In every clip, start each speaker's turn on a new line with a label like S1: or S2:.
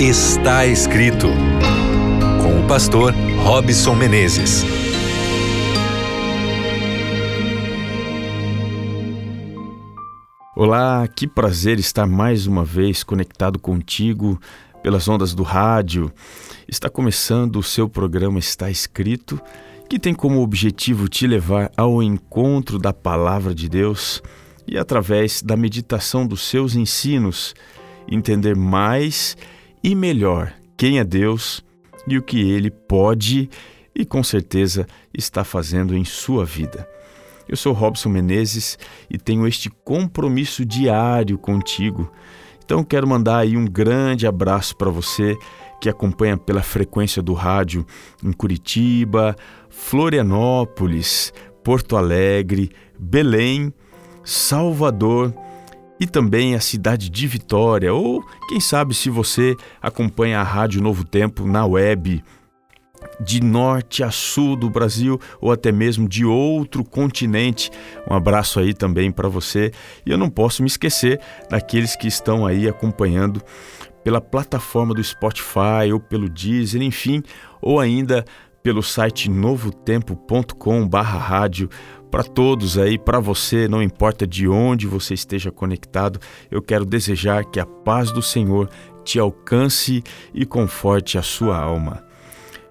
S1: Está escrito com o pastor Robson Menezes.
S2: Olá, que prazer estar mais uma vez conectado contigo pelas ondas do rádio. Está começando o seu programa Está Escrito, que tem como objetivo te levar ao encontro da palavra de Deus e através da meditação dos seus ensinos entender mais e melhor quem é Deus e o que ele pode e com certeza está fazendo em sua vida. Eu sou Robson Menezes e tenho este compromisso diário contigo. Então quero mandar aí um grande abraço para você que acompanha pela frequência do rádio em Curitiba, Florianópolis, Porto Alegre, Belém, Salvador, e também a cidade de Vitória, ou quem sabe se você acompanha a Rádio Novo Tempo na web, de norte a sul do Brasil ou até mesmo de outro continente. Um abraço aí também para você. E eu não posso me esquecer daqueles que estão aí acompanhando pela plataforma do Spotify ou pelo Deezer, enfim, ou ainda pelo site novotempo.com/rádio para todos aí, para você, não importa de onde você esteja conectado, eu quero desejar que a paz do Senhor te alcance e conforte a sua alma.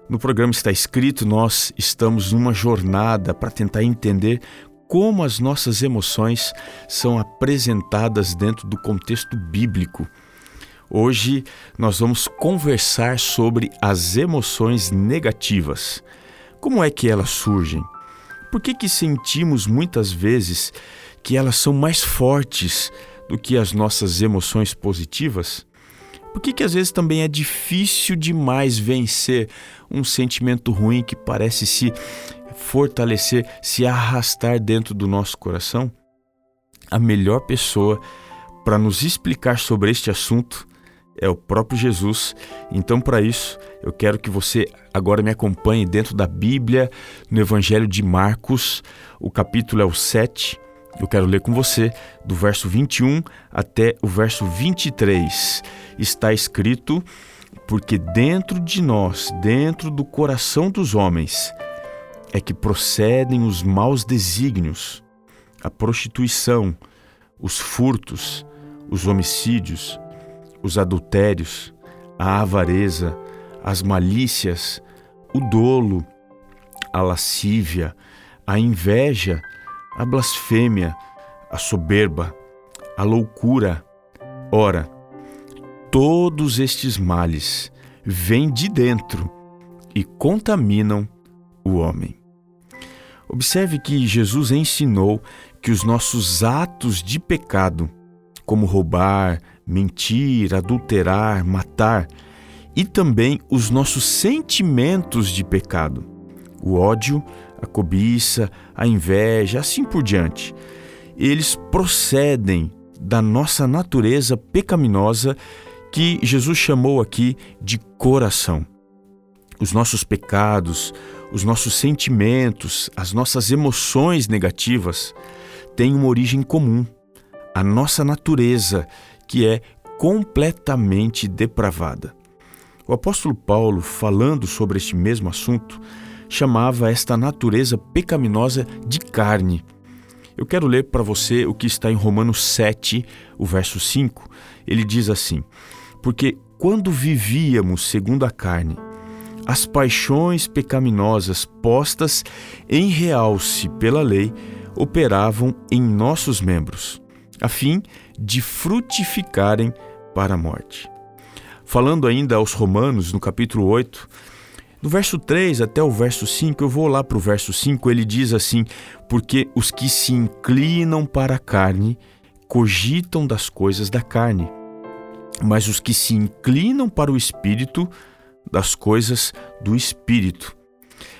S2: No programa está escrito, nós estamos numa jornada para tentar entender como as nossas emoções são apresentadas dentro do contexto bíblico. Hoje nós vamos conversar sobre as emoções negativas. Como é que elas surgem? Por que, que sentimos muitas vezes que elas são mais fortes do que as nossas emoções positivas? Por que, que às vezes também é difícil demais vencer um sentimento ruim que parece se fortalecer, se arrastar dentro do nosso coração? A melhor pessoa para nos explicar sobre este assunto é o próprio Jesus. Então, para isso, eu quero que você agora me acompanhe dentro da Bíblia, no Evangelho de Marcos, o capítulo é o 7. Eu quero ler com você do verso 21 até o verso 23. Está escrito: Porque dentro de nós, dentro do coração dos homens, é que procedem os maus desígnios, a prostituição, os furtos, os homicídios, os adultérios, a avareza, as malícias, o dolo, a lascívia, a inveja, a blasfêmia, a soberba, a loucura. Ora, todos estes males vêm de dentro e contaminam o homem. Observe que Jesus ensinou que os nossos atos de pecado, como roubar, mentir, adulterar, matar, e também os nossos sentimentos de pecado, o ódio, a cobiça, a inveja, assim por diante. Eles procedem da nossa natureza pecaminosa que Jesus chamou aqui de coração. Os nossos pecados, os nossos sentimentos, as nossas emoções negativas têm uma origem comum, a nossa natureza, que é completamente depravada. O apóstolo Paulo, falando sobre este mesmo assunto, chamava esta natureza pecaminosa de carne. Eu quero ler para você o que está em Romanos 7, o verso 5. Ele diz assim: Porque quando vivíamos segundo a carne, as paixões pecaminosas postas em realce pela lei operavam em nossos membros, a fim de frutificarem para a morte. Falando ainda aos Romanos, no capítulo 8, do verso 3 até o verso 5, eu vou lá para o verso 5, ele diz assim: Porque os que se inclinam para a carne cogitam das coisas da carne, mas os que se inclinam para o espírito, das coisas do espírito.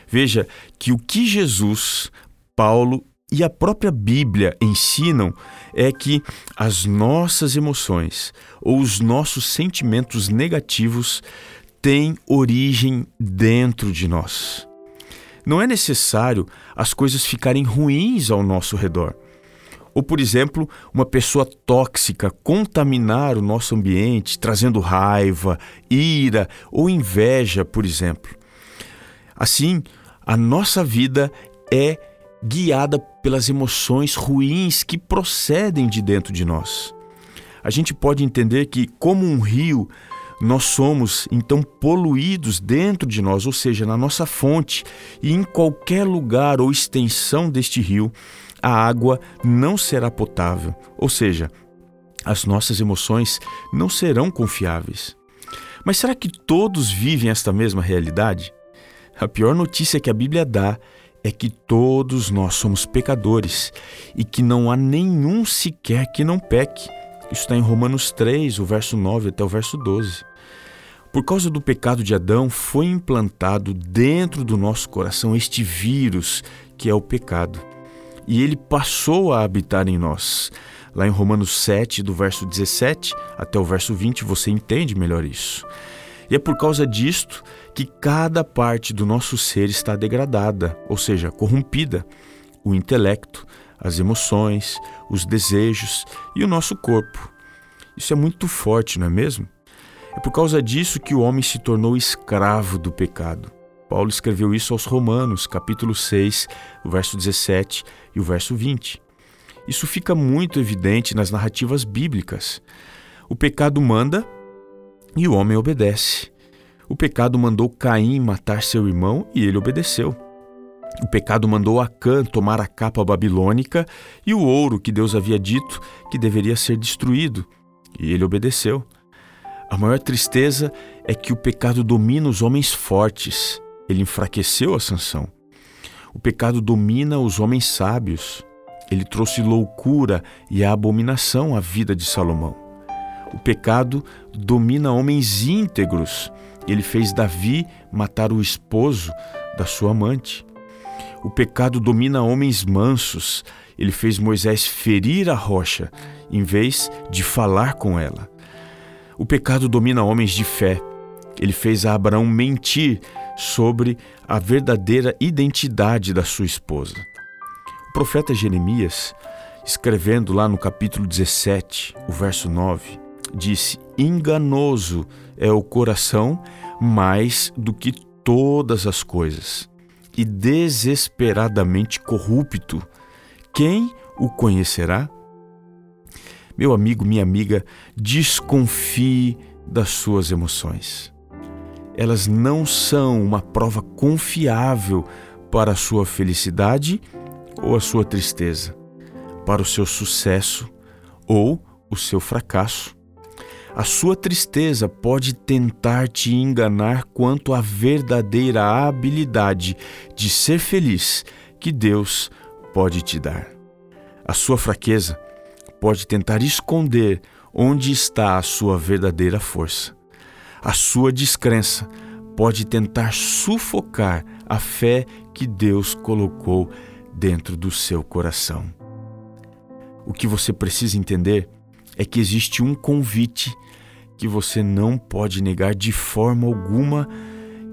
S2: Veja que o que Jesus, Paulo e a própria Bíblia ensinam é que as nossas emoções ou os nossos sentimentos negativos têm origem dentro de nós. Não é necessário as coisas ficarem ruins ao nosso redor Ou, por exemplo, uma pessoa tóxica contaminar o nosso ambiente, trazendo raiva, ira ou inveja, por exemplo. Assim, a nossa vida é guiada pelas emoções ruins que procedem de dentro de nós. A gente pode entender que, como um rio, nós somos então poluídos dentro de nós, ou seja, na nossa fonte, e em qualquer lugar ou extensão deste rio, a água não será potável, ou seja, as nossas emoções não serão confiáveis. Mas será que todos vivem esta mesma realidade? A pior notícia que a Bíblia dá é que todos nós somos pecadores e que não há nenhum sequer que não peque. Isso está em Romanos 3, o verso 9 até o verso 12. Por causa do pecado de Adão, foi implantado dentro do nosso coração este vírus que é o pecado. E ele passou a habitar em nós. Lá em Romanos 7, do verso 17 até o verso 20, você entende melhor isso. E é por causa disto que cada parte do nosso ser está degradada, ou seja, corrompida. O intelecto, as emoções, os desejos e o nosso corpo. Isso é muito forte, não é mesmo? É por causa disso que o homem se tornou escravo do pecado. Paulo escreveu isso aos Romanos, capítulo 6, o verso 17 e o verso 20. Isso fica muito evidente nas narrativas bíblicas. O pecado manda e o homem obedece. O pecado mandou Caim matar seu irmão e ele obedeceu. O pecado mandou Acã tomar a capa babilônica e o ouro que Deus havia dito que deveria ser destruído, e ele obedeceu. A maior tristeza é que o pecado domina os homens fortes. Ele enfraqueceu a sanção. O pecado domina os homens sábios. Ele trouxe loucura e abominação à vida de Salomão. O pecado domina homens íntegros. Ele fez Davi matar o esposo da sua amante. O pecado domina homens mansos. Ele fez Moisés ferir a rocha em vez de falar com ela. O pecado domina homens de fé. Ele fez a Abraão mentir sobre a verdadeira identidade da sua esposa. O profeta Jeremias, escrevendo lá no capítulo 17, o verso 9, disse: Enganoso é o coração mais do que todas as coisas, e desesperadamente corrupto. Quem o conhecerá? Meu amigo, minha amiga, desconfie das suas emoções. Elas não são uma prova confiável para a sua felicidade ou a sua tristeza, para o seu sucesso ou o seu fracasso. A sua tristeza pode tentar te enganar quanto à verdadeira habilidade de ser feliz que Deus pode te dar. A sua fraqueza pode tentar esconder onde está a sua verdadeira força. A sua descrença pode tentar sufocar a fé que Deus colocou dentro do seu coração. O que você precisa entender é que existe um convite que você não pode negar de forma alguma,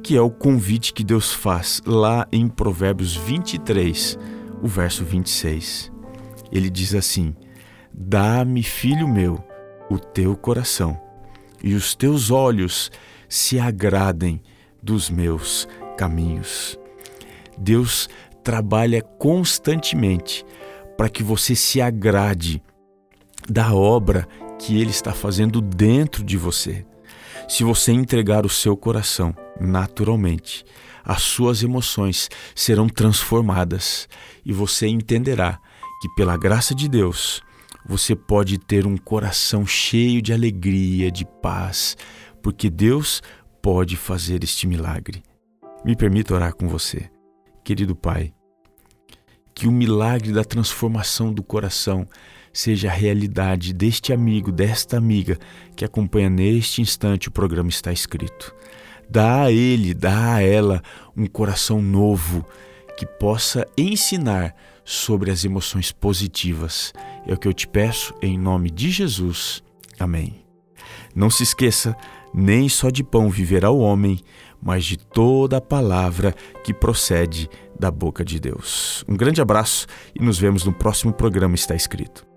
S2: que é o convite que Deus faz lá em Provérbios 23, o verso 26. Ele diz assim: Dá-me, filho meu, o teu coração, e os teus olhos se agradem dos meus caminhos. Deus trabalha constantemente para que você se agrade da obra que Ele está fazendo dentro de você. Se você entregar o seu coração, naturalmente, as suas emoções serão transformadas e você entenderá que, pela graça de Deus, você pode ter um coração cheio de alegria, de paz, porque Deus pode fazer este milagre. Me permita orar com você, querido Pai, que o milagre da transformação do coração seja a realidade deste amigo, desta amiga que acompanha neste instante o programa está escrito. Dá a ele, dá a ela um coração novo que possa ensinar sobre as emoções positivas. É o que eu te peço em nome de Jesus. Amém. Não se esqueça, nem só de pão viverá o homem, mas de toda a palavra que procede da boca de Deus. Um grande abraço e nos vemos no próximo programa Está Escrito.